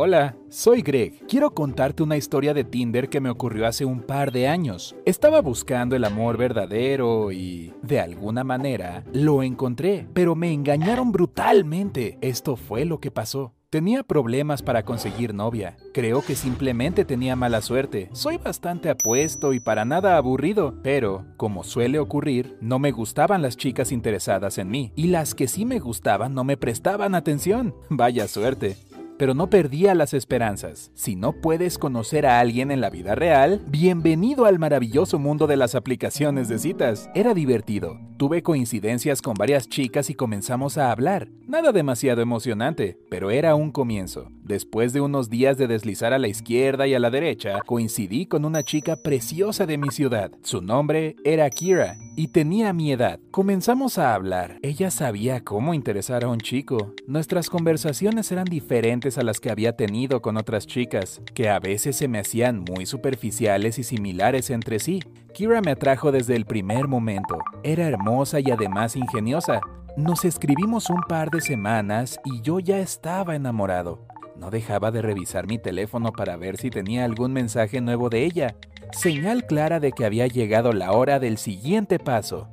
Hola, soy Greg. Quiero contarte una historia de Tinder que me ocurrió hace un par de años. Estaba buscando el amor verdadero y, de alguna manera, lo encontré, pero me engañaron brutalmente. Esto fue lo que pasó. Tenía problemas para conseguir novia. Creo que simplemente tenía mala suerte. Soy bastante apuesto y para nada aburrido, pero, como suele ocurrir, no me gustaban las chicas interesadas en mí, y las que sí me gustaban no me prestaban atención. Vaya suerte pero no perdía las esperanzas. Si no puedes conocer a alguien en la vida real, bienvenido al maravilloso mundo de las aplicaciones de citas. Era divertido. Tuve coincidencias con varias chicas y comenzamos a hablar. Nada demasiado emocionante, pero era un comienzo. Después de unos días de deslizar a la izquierda y a la derecha, coincidí con una chica preciosa de mi ciudad. Su nombre era Kira y tenía mi edad. Comenzamos a hablar. Ella sabía cómo interesar a un chico. Nuestras conversaciones eran diferentes a las que había tenido con otras chicas, que a veces se me hacían muy superficiales y similares entre sí. Kira me atrajo desde el primer momento. Era hermosa y además ingeniosa. Nos escribimos un par de semanas y yo ya estaba enamorado. No dejaba de revisar mi teléfono para ver si tenía algún mensaje nuevo de ella. Señal clara de que había llegado la hora del siguiente paso.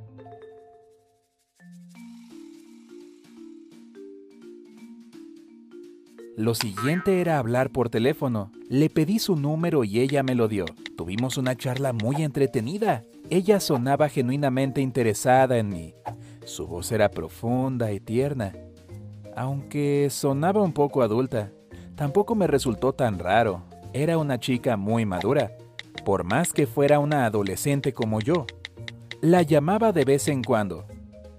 Lo siguiente era hablar por teléfono. Le pedí su número y ella me lo dio. Tuvimos una charla muy entretenida. Ella sonaba genuinamente interesada en mí. Su voz era profunda y tierna, aunque sonaba un poco adulta. Tampoco me resultó tan raro. Era una chica muy madura, por más que fuera una adolescente como yo. La llamaba de vez en cuando.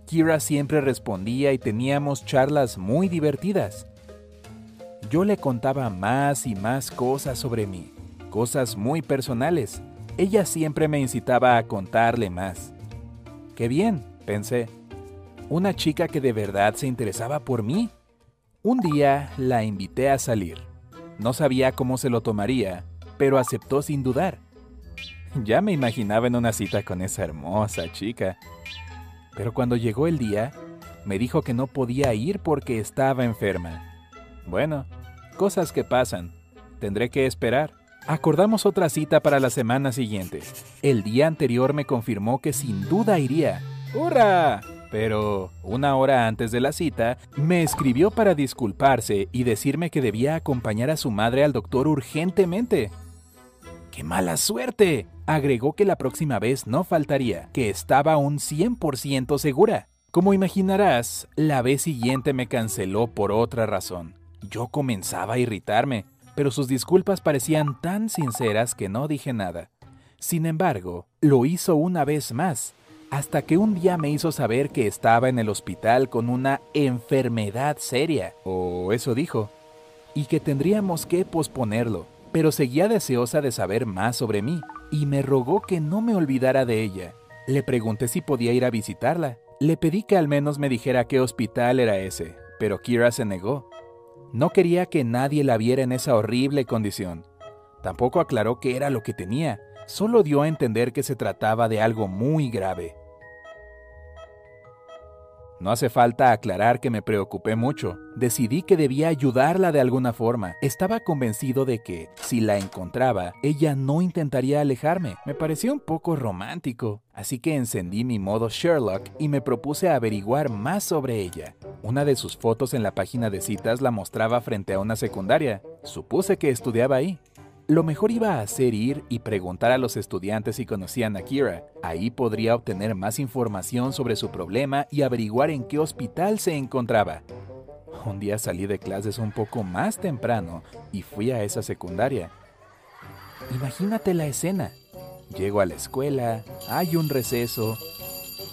Kira siempre respondía y teníamos charlas muy divertidas. Yo le contaba más y más cosas sobre mí, cosas muy personales. Ella siempre me incitaba a contarle más. Qué bien, pensé. Una chica que de verdad se interesaba por mí. Un día la invité a salir. No sabía cómo se lo tomaría, pero aceptó sin dudar. Ya me imaginaba en una cita con esa hermosa chica. Pero cuando llegó el día, me dijo que no podía ir porque estaba enferma. Bueno, cosas que pasan. Tendré que esperar. Acordamos otra cita para la semana siguiente. El día anterior me confirmó que sin duda iría. ¡Hurra! Pero una hora antes de la cita, me escribió para disculparse y decirme que debía acompañar a su madre al doctor urgentemente. ¡Qué mala suerte! Agregó que la próxima vez no faltaría, que estaba un 100% segura. Como imaginarás, la vez siguiente me canceló por otra razón. Yo comenzaba a irritarme, pero sus disculpas parecían tan sinceras que no dije nada. Sin embargo, lo hizo una vez más, hasta que un día me hizo saber que estaba en el hospital con una enfermedad seria, o eso dijo, y que tendríamos que posponerlo, pero seguía deseosa de saber más sobre mí, y me rogó que no me olvidara de ella. Le pregunté si podía ir a visitarla. Le pedí que al menos me dijera qué hospital era ese, pero Kira se negó. No quería que nadie la viera en esa horrible condición. Tampoco aclaró qué era lo que tenía, solo dio a entender que se trataba de algo muy grave. No hace falta aclarar que me preocupé mucho. Decidí que debía ayudarla de alguna forma. Estaba convencido de que, si la encontraba, ella no intentaría alejarme. Me pareció un poco romántico. Así que encendí mi modo Sherlock y me propuse averiguar más sobre ella. Una de sus fotos en la página de citas la mostraba frente a una secundaria. Supuse que estudiaba ahí. Lo mejor iba a hacer ir y preguntar a los estudiantes si conocían a Kira. Ahí podría obtener más información sobre su problema y averiguar en qué hospital se encontraba. Un día salí de clases un poco más temprano y fui a esa secundaria. Imagínate la escena. Llego a la escuela, hay un receso.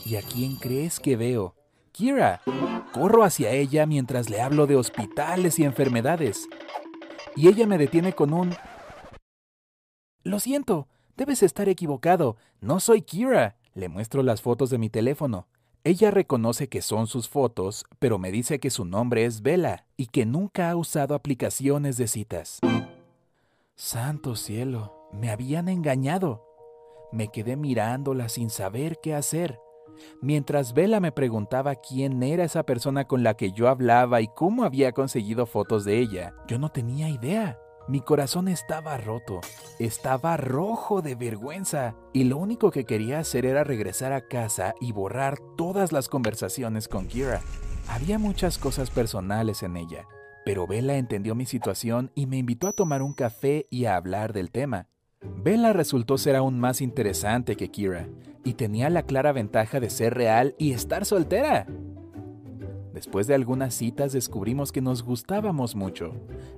¿Y a quién crees que veo? Kira. Corro hacia ella mientras le hablo de hospitales y enfermedades. Y ella me detiene con un lo siento, debes estar equivocado. No soy Kira. Le muestro las fotos de mi teléfono. Ella reconoce que son sus fotos, pero me dice que su nombre es Bella y que nunca ha usado aplicaciones de citas. Santo cielo, me habían engañado. Me quedé mirándola sin saber qué hacer. Mientras Bella me preguntaba quién era esa persona con la que yo hablaba y cómo había conseguido fotos de ella, yo no tenía idea. Mi corazón estaba roto, estaba rojo de vergüenza y lo único que quería hacer era regresar a casa y borrar todas las conversaciones con Kira. Había muchas cosas personales en ella, pero Bella entendió mi situación y me invitó a tomar un café y a hablar del tema. Bella resultó ser aún más interesante que Kira, y tenía la clara ventaja de ser real y estar soltera. Después de algunas citas descubrimos que nos gustábamos mucho,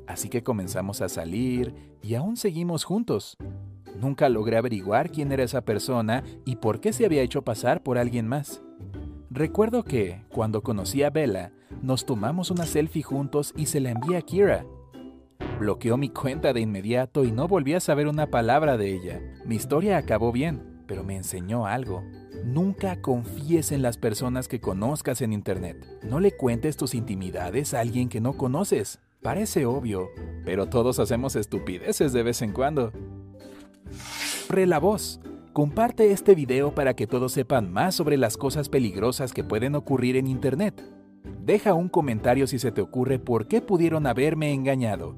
así que comenzamos a salir y aún seguimos juntos. Nunca logré averiguar quién era esa persona y por qué se había hecho pasar por alguien más. Recuerdo que, cuando conocí a Bella, nos tomamos una selfie juntos y se la envié a Kira. Bloqueó mi cuenta de inmediato y no volví a saber una palabra de ella. Mi historia acabó bien, pero me enseñó algo. Nunca confíes en las personas que conozcas en Internet. No le cuentes tus intimidades a alguien que no conoces. Parece obvio, pero todos hacemos estupideces de vez en cuando. Pre la voz. Comparte este video para que todos sepan más sobre las cosas peligrosas que pueden ocurrir en Internet. Deja un comentario si se te ocurre por qué pudieron haberme engañado.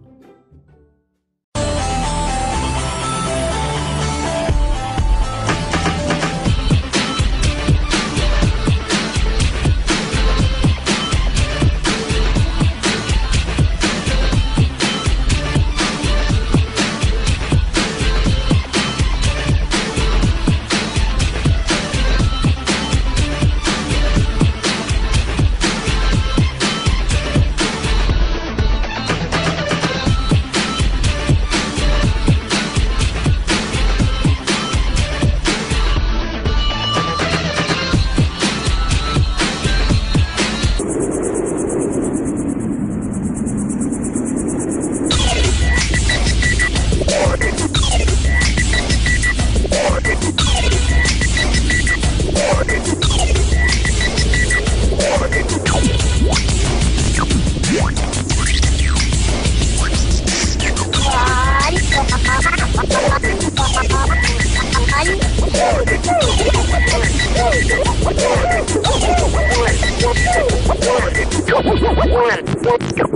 What?